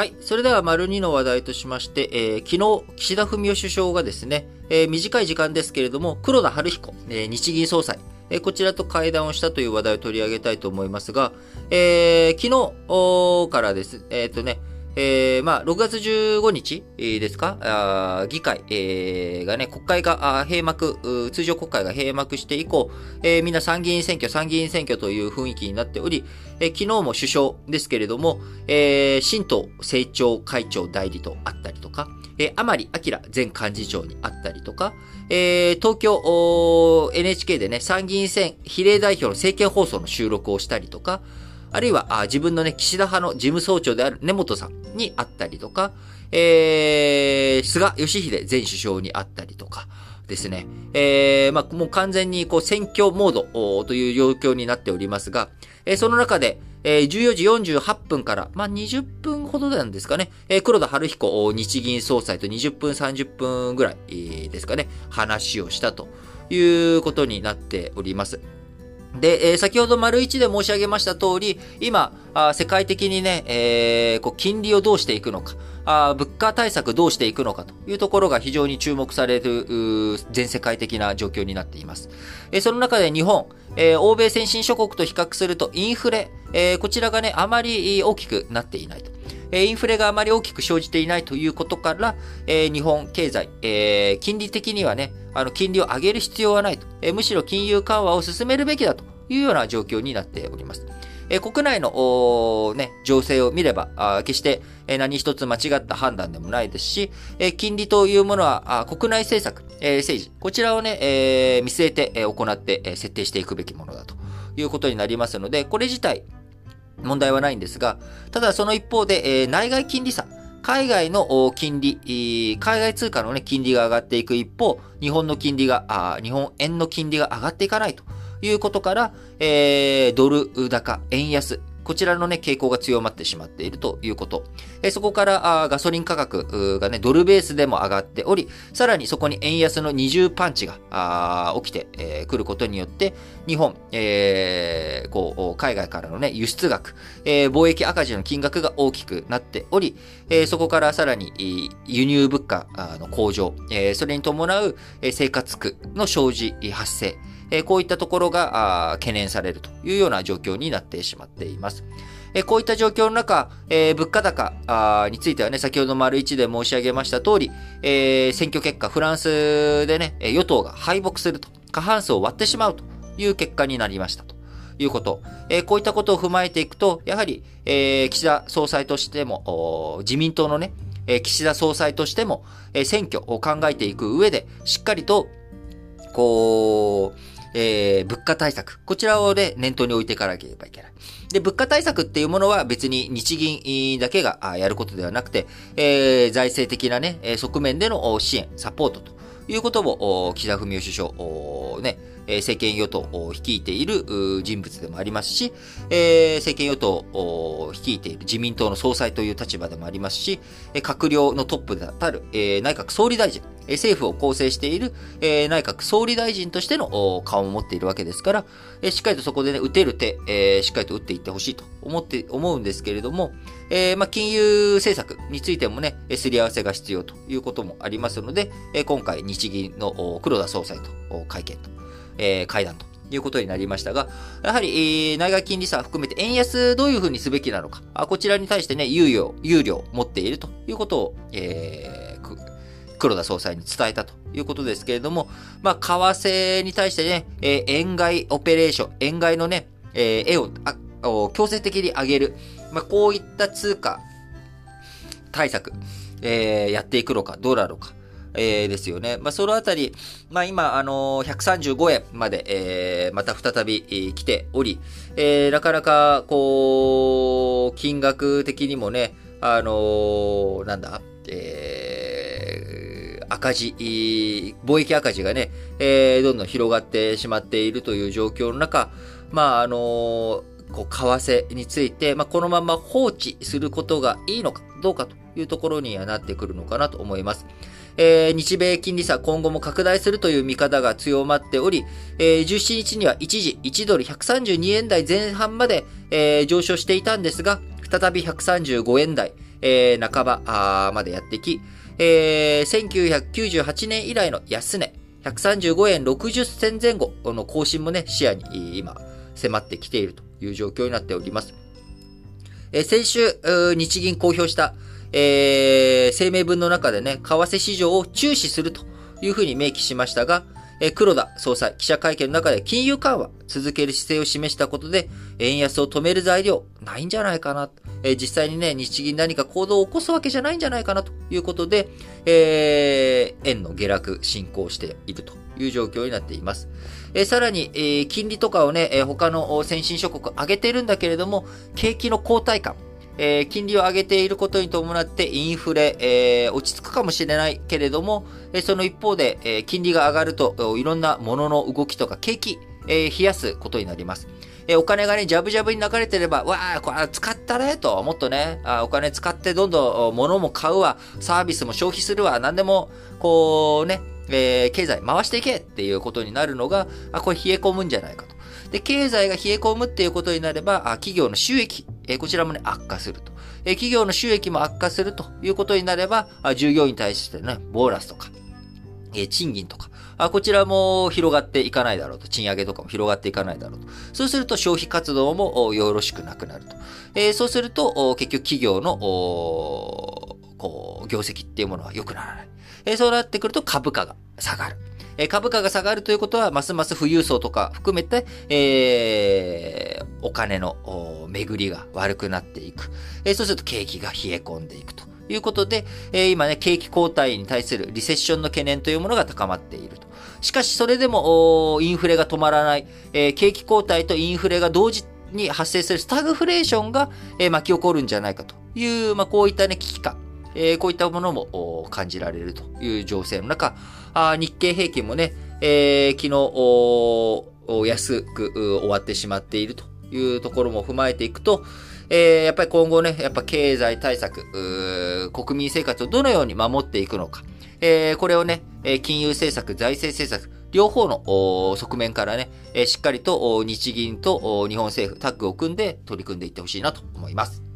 はい。それでは、丸2の話題としまして、えー昨日、岸田文雄首相がですね、えー短い時間ですけれども、黒田晴彦、えー日銀総裁、えーこちらと会談をしたという話題を取り上げたいと思いますが、えー昨日からです、えっ、とね、えーまあ、6月15日ですか？あ議会、えーがね、国会が閉幕、通常国会が閉幕して以降、えーみんな参議院選挙、参議院選挙という雰囲気になっており、えー昨日も首相ですけれども、えー新党政調会長代理とあったりとか、えー甘利明前幹事長にあったりとか、えー東京 NHK でね、参議院選比例代表の政見放送の収録をしたりとか、あるいはあ自分のね、岸田派の事務総長である根本さんに会ったりとか、えー、菅義偉前首相に会ったりとか、ですね。えー、まあ、もう完全にこう選挙モードという状況になっておりますが、えーその中で、えー14時48分から、まあ、20分ほどなんですかね、えー黒田晴彦日銀総裁と20分30分ぐらいですかね、話をしたということになっております。で、えー先ほど丸一で申し上げました通り、今、あ世界的にね、えーこう金利をどうしていくのか、あ物価対策どうしていくのかというところが非常に注目される、全世界的な状況になっています。えーその中で日本、えー欧米先進諸国と比較するとインフレ、えーこちらがね、あまり大きくなっていないと。えインフレがあまり大きく生じていないということから、日本経済、え金利的にはね、あの、金利を上げる必要はないと。むしろ金融緩和を進めるべきだというような状況になっております。え国内の、ね、情勢を見れば、決して、何一つ間違った判断でもないですし、え金利というものは、国内政策、え政治、こちらをね、え見据えて、行って、設定していくべきものだということになりますので、これ自体、問題はないんですが、ただその一方で、えー内外金利差、海外の金利、海外通貨の、ね、金利が上がっていく一方、日本の金利が、あ日本円の金利が上がっていかないということから、えードル高、円安、こちらのね、傾向が強まってしまっているということ。えそこからあガソリン価格がね、ドルベースでも上がっており、さらにそこに円安の二重パンチがあ起きてく、えーることによって、日本、えーこう、海外からのね、輸出額、えー貿易赤字の金額が大きくなっており、えーそこからさらに、輸入物価の向上、えーそれに伴うえ生活苦の生じ、発生、えーこういったところが懸念されるというような状況になってしまっています。えーこういった状況の中、えー物価高についてはね、先ほど丸一で申し上げました通り、えー選挙結果、フランスでね、与党が敗北すると、過半数を割ってしまうという結果になりましたと。いうこと。えーこういったことを踏まえていくと、やはり、えー岸田総裁としても、自民党のね、えー岸田総裁としても、えー選挙を考えていく上で、しっかりと、こう、えー物価対策。こちらをね、念頭に置いていかなければいけない。で、物価対策っていうものは別に日銀だけがやることではなくて、えー財政的なね、側面での支援、サポートということを、お岸田文雄首相、おね、政権与党を率いている人物でもありますし、えー政権与党を率いている自民党の総裁という立場でもありますし、閣僚のトップであたる、えー内閣総理大臣、政府を構成している、え内閣総理大臣としての顔を持っているわけですから、えしっかりとそこでね、打てる手、えしっかりと打っていってほしいと思って、思うんですけれども、えま、金融政策についてもね、すり合わせが必要ということもありますので、え今回日銀の黒田総裁と会見と、え会談ということになりましたが、やはり、えー内外金利差含めて円安どういうふうにすべきなのか、あこちらに対してね、猶予、猶慮を持っているということを、え黒田総裁に伝えたということですけれども、まあ、為替に対してね、えー円買いオペレーション、円買いのね、えー絵をを強制的に上げる、まあ、こういった通貨対策、えーやっていくのか、どうなのか、えーですよね。まあ、そのあたり、まあ、今、あのー135円まで、えーまた再び、えー来ており、えーなかなか、こう、金額的にもね、あのーなんだ、えー赤字、貿易赤字がね、えーどんどん広がってしまっているという状況の中、まあ、あのーこう、為替について、まあ、このまま放置することがいいのかどうかというところにはなってくるのかなと思います。えー日米金利差今後も拡大するという見方が強まっており、えー17日には一時1ドル132円台前半まで、えー上昇していたんですが、再び135円台、えー、半ばまでやってき、えー、1998年以来の安値、135円60銭前後の更新もね、視野に今迫ってきているという状況になっております。えー、先週、日銀公表した、えー、声明文の中でね、為替市場を注視するというふうに明記しましたが、え黒田総裁、記者会見の中で金融緩和続ける姿勢を示したことで、円安を止める材料ないんじゃないかな。え実際にね、日銀何か行動を起こすわけじゃないんじゃないかなということで、えー、円の下落進行しているという状況になっています。えさらに、えー、金利とかをね、え他の先進諸国上げてるんだけれども、景気の後退感、えー、金利を上げていることに伴ってインフレ、えー、落ち着くかもしれないけれども、えその一方で、え金利が上がると、いろんなものの動きとか景気、え冷やすことになります。えお金がね、ジャブジャブに流れてれば、わあ、これ使ったね、と、もっとねあ、お金使ってどんどん物も買うわ、サービスも消費するわ、何でも、こうね、えー、経済回していけっていうことになるのが、あ、これ冷え込むんじゃないかと。で、経済が冷え込むっていうことになれば、あ企業の収益、えこちらもね、悪化すると。え企業の収益も悪化するということになれば、従業員に対してね、ボーナスとか、え賃金とか、あこちらも広がっていかないだろうと。賃上げとかも広がっていかないだろうと。そうすると消費活動もよろしくなくなると。え、そうすると、結局企業の、こう、業績っていうものは良くならない。え、そうなってくると株価が下がる。え株価が下がるということは、ますます富裕層とか含めて、えー、お金の巡りが悪くなっていく。えー、そうすると景気が冷え込んでいくということで、えー、今ね、景気後退に対するリセッションの懸念というものが高まっていると。しかし、それでも、インフレが止まらない、えー、景気後退とインフレが同時に発生するスタグフレーションが、えー、巻き起こるんじゃないかという、まあ、こういったね、危機感。えー、こういったものも感じられるという情勢の中、あ日経平均もね、えー、昨日、安く終わってしまっているというところも踏まえていくと、えー、やっぱり今後ね、やっぱ経済対策、国民生活をどのように守っていくのか、えー、これをね、金融政策、財政政策、両方の側面からね、しっかりと日銀と日本政府タッグを組んで取り組んでいってほしいなと思います。